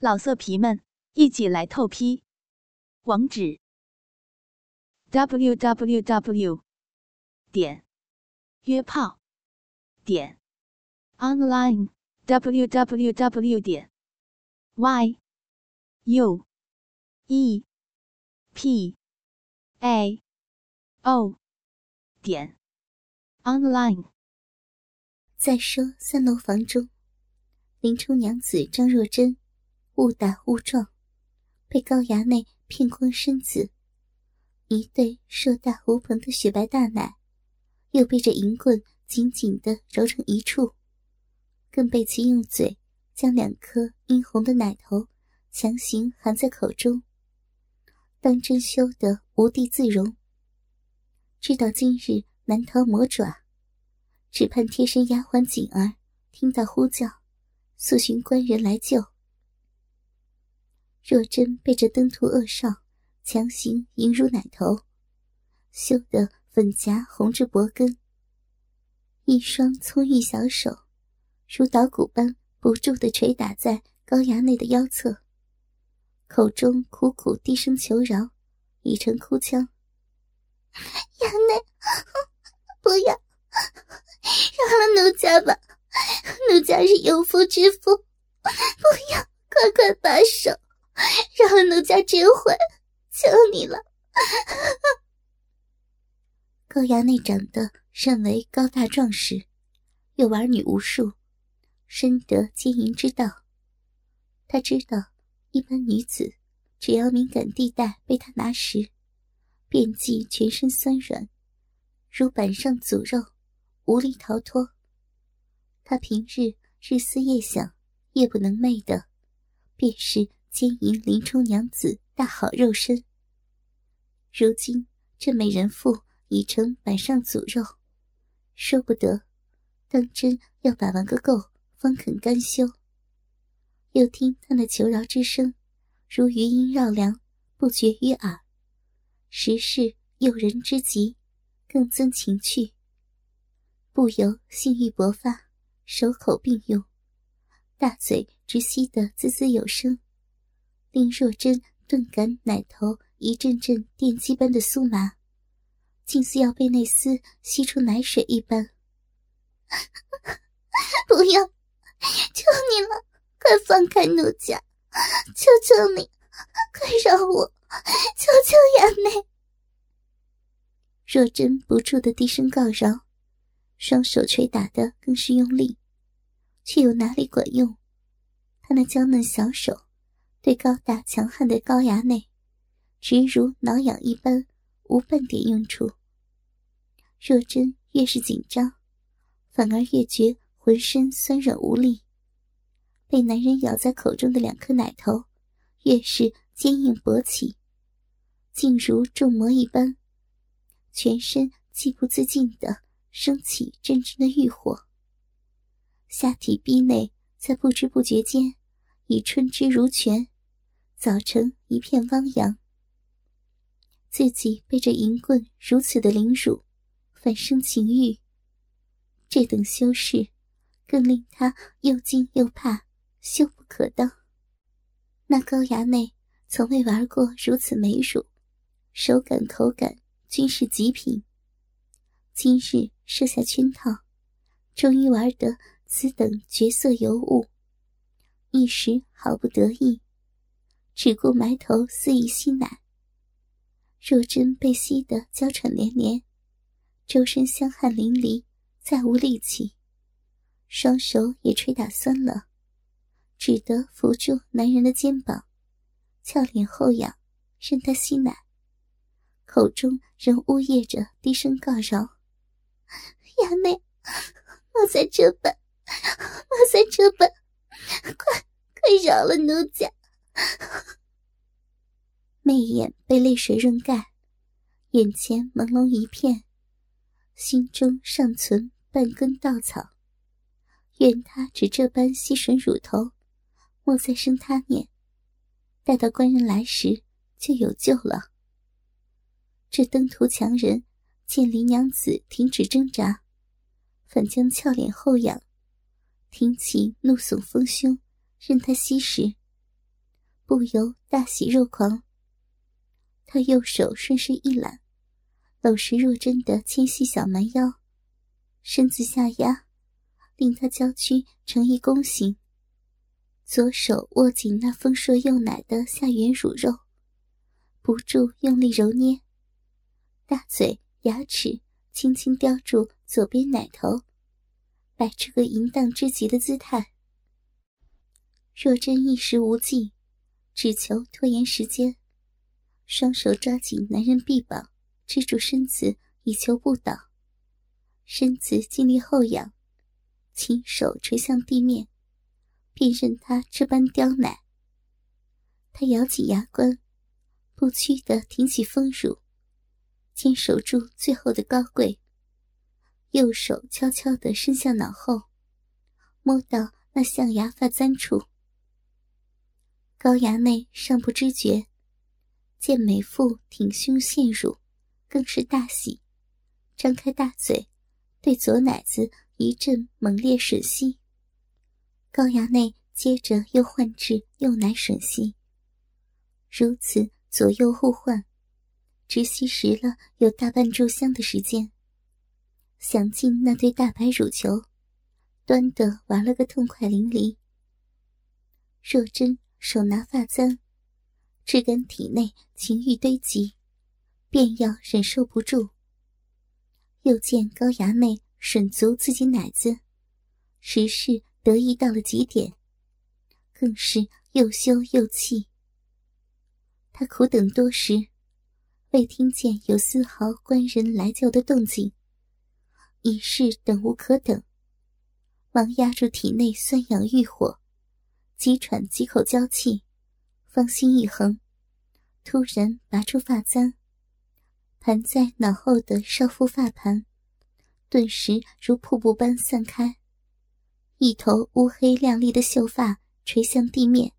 老色皮们，一起来透批！网址：w w w 点约炮点 online w w w 点 y u e p a o 点 online。再说三楼房中，林冲娘子张若珍。误打误撞，被高衙内骗光身子，一对硕大无朋的雪白大奶，又被这银棍紧紧的揉成一处，更被其用嘴将两颗殷红的奶头强行含在口中，当真羞得无地自容。知道今日难逃魔爪，只盼贴身丫鬟锦儿听到呼叫，速寻官人来救。若真被这登徒恶少强行引入奶头，羞得粉颊红至脖根，一双葱玉小手如捣鼓般不住地捶打在高衙内的腰侧，口中苦苦低声求饶，已成哭腔：“衙内，不要，饶了奴家吧，奴家是有夫之妇，不要，快快罢手。”让奴家知悔，求你了。高衙内长得甚为高大壮实，又儿女无数，深得奸淫之道。他知道，一般女子只要敏感地带被他拿实，便即全身酸软，如板上组肉，无力逃脱。他平日日思夜想，夜不能寐的，便是。奸淫林冲娘子大好肉身，如今这美人妇已成板上组肉，说不得，当真要把玩个够，方肯甘休。又听他那求饶之声，如余音绕梁，不绝于耳，实是诱人之极，更增情趣，不由性欲勃发，手口并用，大嘴直吸得滋滋有声。令若真顿感奶头一阵阵电击般的酥麻，竟似要被那丝吸出奶水一般。不要，求你了，快放开奴家！求求你，快饶我！求求衙内！若真不住的低声告饶，双手捶打的更是用力，却又哪里管用？他那娇嫩小手。对高大强悍的高衙内，直如挠痒一般，无半点用处。若真越是紧张，反而越觉浑身酸软无力。被男人咬在口中的两颗奶头，越是坚硬勃起，竟如重魔一般，全身既不自禁的升起阵阵的欲火。下体壁内在不知不觉间已春之如泉。早晨一片汪洋，自己被这银棍如此的凌辱，反生情欲。这等修饰，更令他又惊又怕，羞不可当。那高衙内从未玩过如此美乳，手感口感均是极品。今日设下圈套，终于玩得此等绝色尤物，一时好不得意。只顾埋头肆意吸奶，若真被吸得娇喘连连，周身香汗淋漓，再无力气，双手也捶打酸了，只得扶住男人的肩膀，俏脸后仰，任他吸奶，口中仍呜咽着低声告饶：“衙内，莫再这般，莫再这般，快快饶了奴家！”媚眼被泪水润盖，眼前朦胧一片，心中尚存半根稻草。愿他只这般吸吮乳头，莫再生他念。待到官人来时，就有救了。这登徒强人见林娘子停止挣扎，反将俏脸后仰，挺起怒耸丰胸，任他吸食。不由大喜若狂。他右手顺势一揽，搂实若真的纤细小蛮腰，身子下压，令他娇躯成一弓形。左手握紧那丰硕幼奶的下缘乳肉，不住用力揉捏，大嘴牙齿轻轻叼住左边奶头，摆出个淫荡之极的姿态。若真一时无计，只求拖延时间，双手抓紧男人臂膀，支住身子，以求不倒。身子尽力后仰，亲手垂向地面。便任他这般刁难。他咬紧牙关，不屈地挺起丰乳，坚守住最后的高贵。右手悄悄地伸向脑后，摸到那象牙发簪处。高衙内尚不知觉，见美妇挺胸献乳，更是大喜，张开大嘴，对左奶子一阵猛烈吮吸。高衙内接着又换至右奶吮吸，如此左右互换，直吸食了有大半炷香的时间。想尽那对大白乳球，端得玩了个痛快淋漓。若真手拿发簪，只感体内情欲堆积，便要忍受不住。又见高衙内吮足自己奶子，实是。得意到了极点，更是又羞又气。他苦等多时，未听见有丝毫官人来叫的动静，已是等无可等，忙压住体内酸痒欲火，急喘几口娇气，芳心一横，突然拔出发簪，盘在脑后的少妇发盘，顿时如瀑布般散开。一头乌黑亮丽的秀发垂向地面，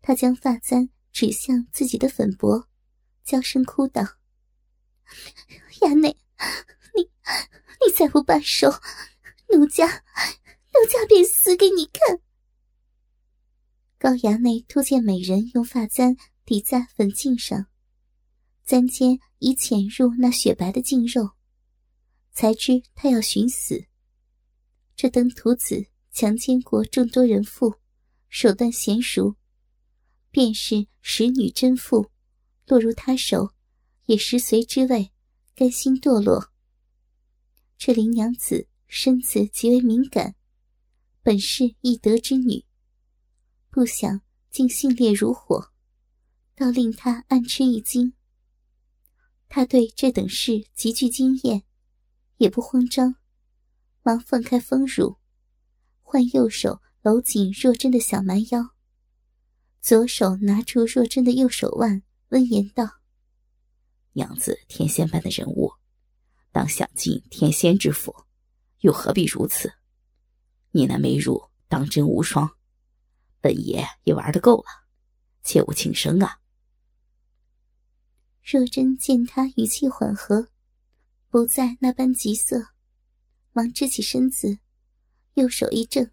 他将发簪指向自己的粉脖，娇声哭道：“衙内，你你再不罢手，奴家奴家便死给你看！”高衙内突见美人用发簪抵在粉颈上，簪尖已潜入那雪白的净肉，才知他要寻死。这登徒子强奸过众多人妇，手段娴熟，便是使女贞妇，落入他手，也食髓之味，甘心堕落。这林娘子身子极为敏感，本是易得之女，不想竟性烈如火，倒令他暗吃一惊。他对这等事极具经验，也不慌张。忙放开丰乳，换右手搂紧若真的小蛮腰，左手拿出若真的右手腕，温言道：“娘子天仙般的人物，当享尽天仙之福，又何必如此？你那美乳当真无双，本爷也玩的够了，切勿轻生啊！”若真见他语气缓和，不再那般急色。忙支起身子，右手一正，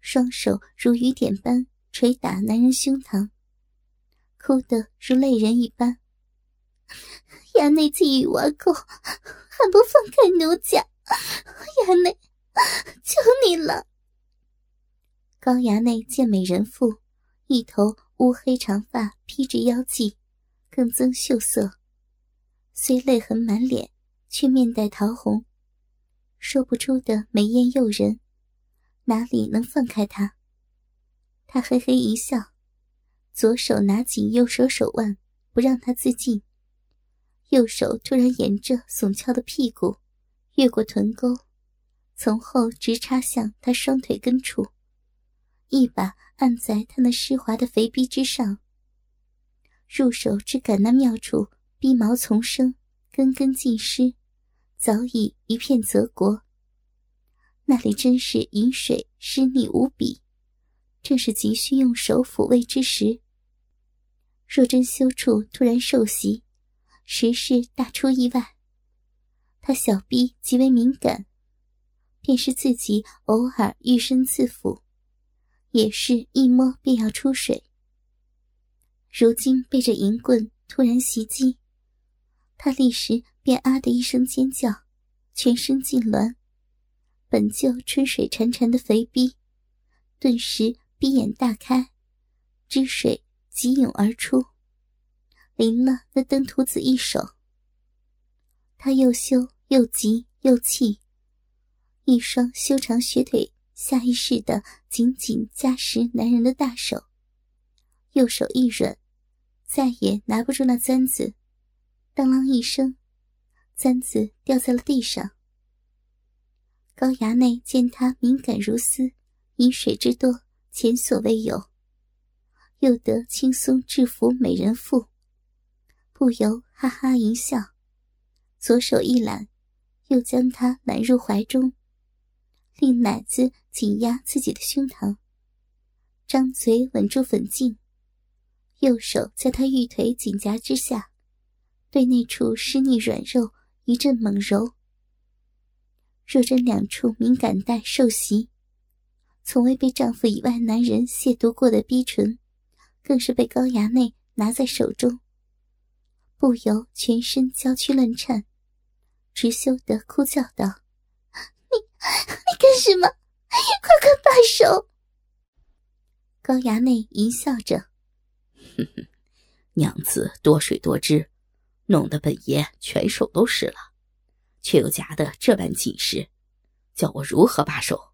双手如雨点般捶打男人胸膛，哭得如泪人一般。衙内既已挖够，还不放开奴家？衙内，求你了！高衙内见美人妇一头乌黑长发披着腰际，更增秀色，虽泪痕满脸，却面带桃红。说不出的美艳诱人，哪里能放开他？他嘿嘿一笑，左手拿紧右手手腕，不让他自尽。右手突然沿着耸翘的屁股，越过臀沟，从后直插向他双腿根处，一把按在他那湿滑的肥逼之上。入手只感那妙处，逼毛丛生，根根尽湿。早已一片泽国，那里真是饮水湿腻无比，正是急需用手抚慰之时。若真修处突然受袭，实是大出意外。他小臂极为敏感，便是自己偶尔欲身自抚，也是一摸便要出水。如今被这银棍突然袭击，他立时便啊的一声尖叫，全身痉挛，本就春水潺潺的肥逼，顿时闭眼大开，汁水急涌而出，淋了那登徒子一手。他又羞又急又气，一双修长雪腿下意识的紧紧夹实男人的大手，右手一软。再也拿不住那簪子，当啷一声，簪子掉在了地上。高衙内见他敏感如丝，饮水之多前所未有，又得轻松制服美人妇，不由哈哈一笑，左手一揽，又将她揽入怀中，令奶子紧压自己的胸膛，张嘴吻住粉颈。右手在他玉腿紧夹之下，对那处湿腻软肉一阵猛揉。若真两处敏感带受袭，从未被丈夫以外男人亵渎过的逼唇，更是被高衙内拿在手中，不由全身娇躯乱颤，直羞得哭叫道：“你你干什么？快快罢手！”高衙内淫笑着。哼哼，娘子多水多汁，弄得本爷全手都湿了，却又夹得这般紧实，叫我如何罢手？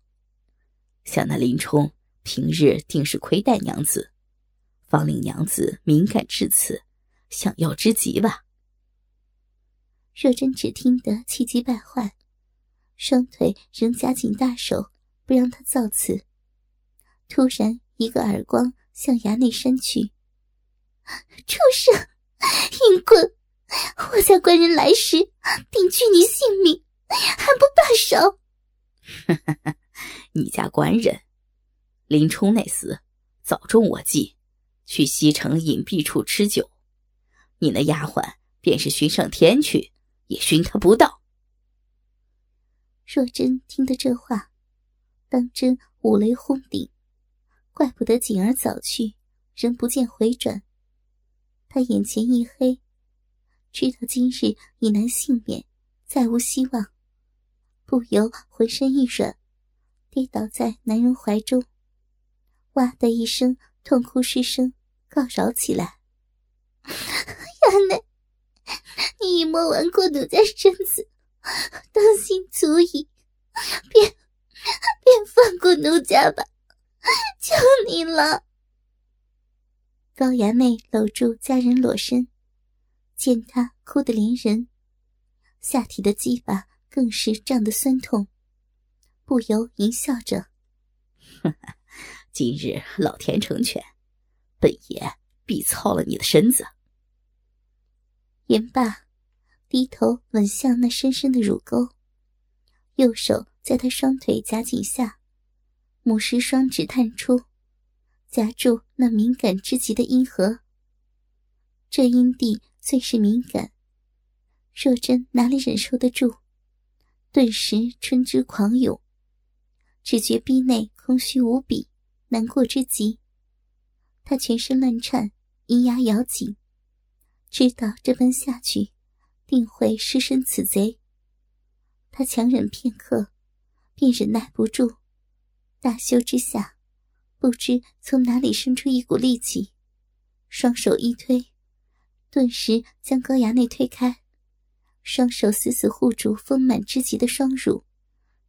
想那林冲平日定是亏待娘子，方令娘子敏感至此，想要之极吧？若真只听得气急败坏，双腿仍夹紧大手，不让他造次。突然一个耳光向衙内扇去。畜生，淫棍！我家官人来时定取你性命，还不罢手？你家官人林冲那厮早中我计，去西城隐蔽处吃酒。你那丫鬟便是寻上天去，也寻他不到。若真听得这话，当真五雷轰顶，怪不得锦儿早去，人不见回转。他眼前一黑，知道今日已难幸免，再无希望，不由浑身一软，跌倒在男人怀中，哇的一声痛哭失声，告饶起来：“衙内，你已摸完过奴家身子，当心足矣，便便 放过奴家吧，求你了。”高衙内搂住佳人裸身，见她哭得连人，下体的鸡巴更是胀得酸痛，不由淫笑着：“今日老天成全，本爷必操了你的身子。”言罢，低头吻向那深深的乳沟，右手在他双腿夹紧下，母狮双指探出。夹住那敏感之极的阴核，这阴蒂最是敏感，若真哪里忍受得住？顿时春汁狂涌，只觉逼内空虚无比，难过之极。他全身乱颤，阴牙咬紧，知道这般下去，定会失身此贼。他强忍片刻，便忍耐不住，大羞之下。不知从哪里生出一股力气，双手一推，顿时将高衙内推开，双手死死护住丰满之极的双乳，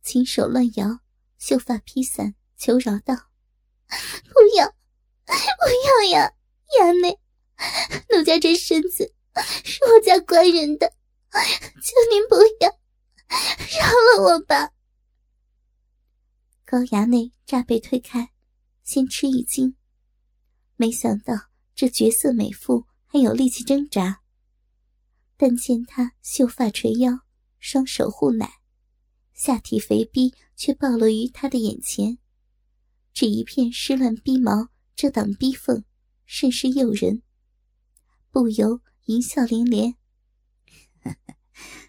亲手乱摇，秀发披散，求饶道：“不要，不要呀，衙内，奴家这身子是我家官人的，求您不要，饶了我吧。”高衙内乍被推开。先吃一惊，没想到这绝色美妇还有力气挣扎。但见她秀发垂腰，双手护奶，下体肥逼却暴露于他的眼前，只一片湿乱逼毛遮挡逼缝，甚是诱人，不由淫笑连连。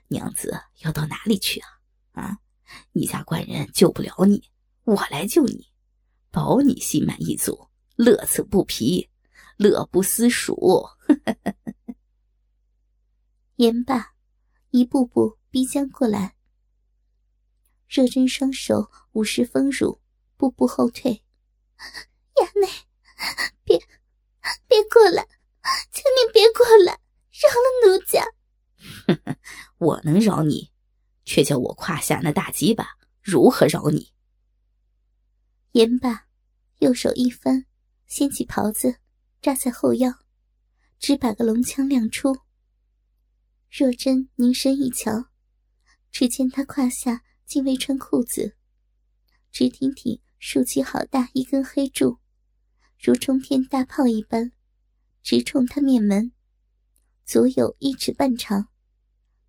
娘子要到哪里去啊？啊，你家官人救不了你，我来救你。保你心满意足，乐此不疲，乐不思蜀。言罢，一步步逼将过来。若真双手捂实丰乳，步步后退。衙内，别别过来，请你别过来，饶了奴家。我能饶你，却叫我胯下那大鸡巴如何饶你？言罢，右手一翻，掀起袍子，扎在后腰，只把个龙枪亮出。若真凝神一瞧，只见他胯下竟未穿裤子，直挺挺竖起好大一根黑柱，如冲天大炮一般，直冲他面门，足有一尺半长，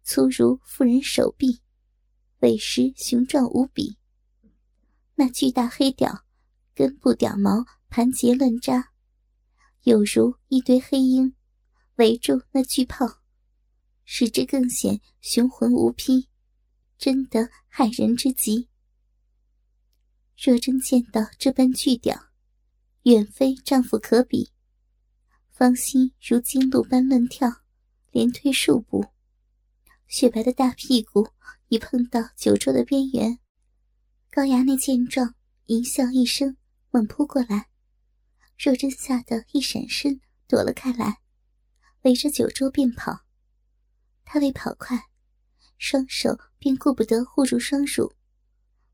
粗如妇人手臂，尾实雄壮无比。那巨大黑屌，根部屌毛盘结乱扎，有如一堆黑鹰围住那巨炮。使之更显雄浑无匹，真得骇人之极。若真见到这般巨屌，远非丈夫可比，芳心如惊鹿般乱跳，连退数步，雪白的大屁股已碰到酒桌的边缘。高衙内见状，淫笑一声，猛扑过来。若真吓得一闪身，躲了开来，围着酒桌便跑。他为跑快，双手便顾不得护住双乳，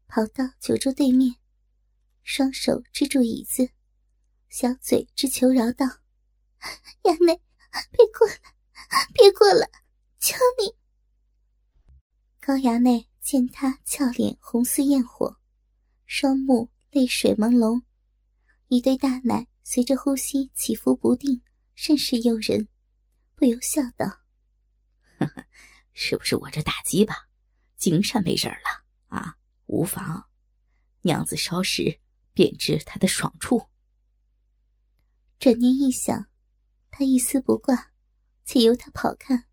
跑到酒桌对面，双手支住椅子，小嘴直求饶道：“衙内，别过来，别过来，求你！”高衙内见他俏脸红似焰火，双目泪水朦胧，一对大奶随着呼吸起伏不定，甚是诱人，不由笑道。呵呵，是不是我这打击吧精善没人了啊？无妨，娘子稍时便知他的爽处。转念一想，他一丝不挂，且由他跑看。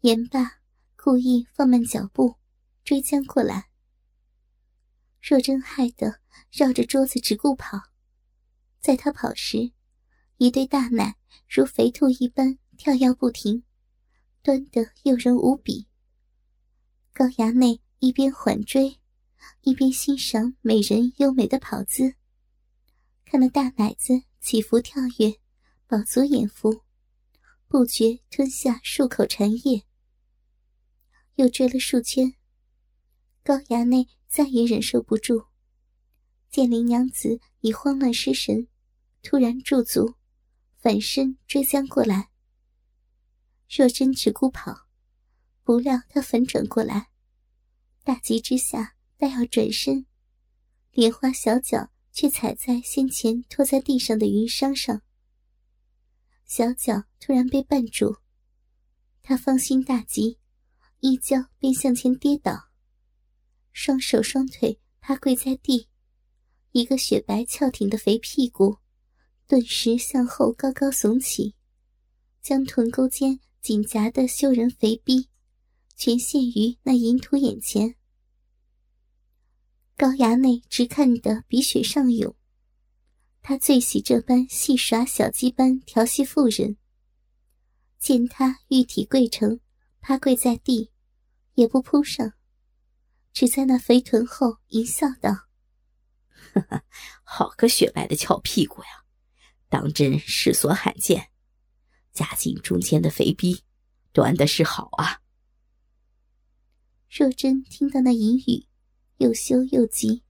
言罢，故意放慢脚步，追将过来。若真害得绕着桌子直顾跑，在他跑时，一对大奶如肥兔一般跳跃不停。端得诱人无比。高衙内一边缓追，一边欣赏美人优美的跑姿，看那大奶子起伏跳跃，饱足眼福，不觉吞下数口馋液。又追了数圈，高衙内再也忍受不住，见林娘子已慌乱失神，突然驻足，反身追将过来。若真只顾跑，不料他反转过来，大急之下，待要转身，莲花小脚却踩在先前拖在地上的云裳上，小脚突然被绊住，他芳心大急，一跤便向前跌倒，双手双腿趴跪在地，一个雪白翘挺的肥屁股，顿时向后高高耸起，将臀沟间。紧夹的羞人肥逼，全现于那淫徒眼前。高衙内直看得鼻血上涌，他最喜这般戏耍小鸡般调戏妇人。见他玉体跪成，趴跪在地，也不扑上，只在那肥臀后一笑道：“哈哈，好个雪白的翘屁股呀，当真世所罕见。”夹紧中间的肥逼，端的是好啊！若真听到那淫语，又羞又急。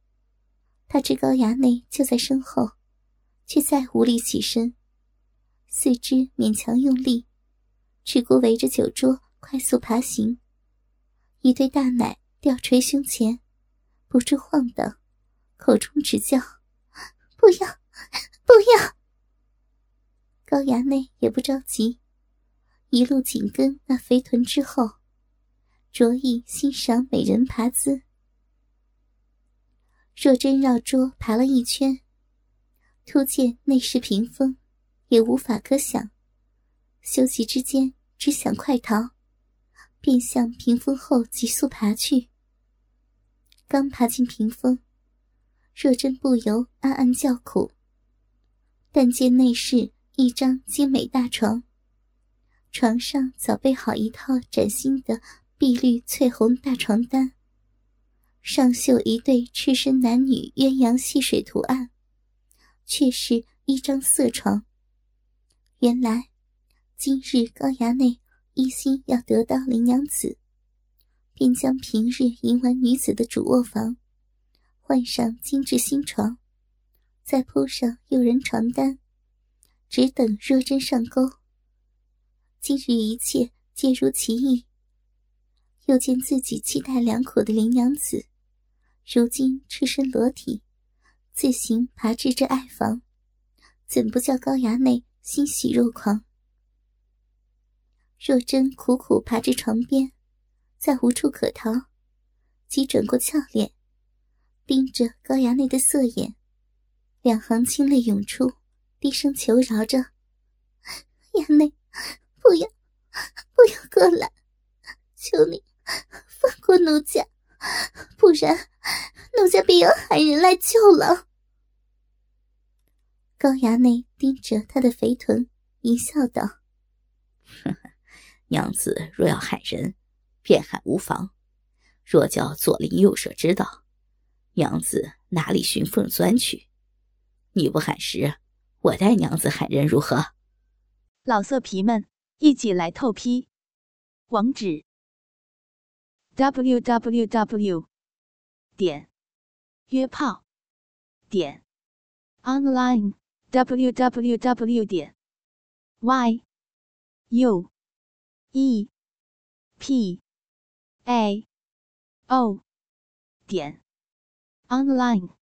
他知高衙内就在身后，却再无力起身，四肢勉强用力，只顾围着酒桌快速爬行。一对大奶吊垂胸前，不住晃荡，口中只叫：“不要，不要！”高衙内也不着急，一路紧跟那肥臀之后，着意欣赏美人爬姿。若真绕桌爬了一圈，突见内室屏风，也无法可想，休息之间只想快逃，便向屏风后急速爬去。刚爬进屏风，若真不由暗暗叫苦，但见内室。一张精美大床，床上早备好一套崭新的碧绿翠红大床单，上绣一对赤身男女鸳鸯戏水图案，却是一张色床。原来，今日高衙内一心要得到林娘子，便将平日淫玩女子的主卧房换上精致新床，再铺上诱人床单，只等若真上钩。今日一切皆如其意。又见自己期待良苦的林娘子，如今赤身裸体，自行爬至这爱房，怎不叫高衙内欣喜若狂？若真苦苦爬至床边，再无处可逃，即转过俏脸，盯着高衙内的色眼，两行清泪涌出，低声求饶着：“衙内，不要，不要过来，求你。”放过奴家，不然奴家便要喊人来救了。高衙内盯着他的肥臀，一笑道：“，娘子若要喊人，便喊无妨；若叫左邻右舍知道，娘子哪里寻缝钻去？你不喊时，我代娘子喊人如何？”老色皮们，一起来透批，网址。www. 点约炮点 online www. 点 y u e p a. O. 点。Online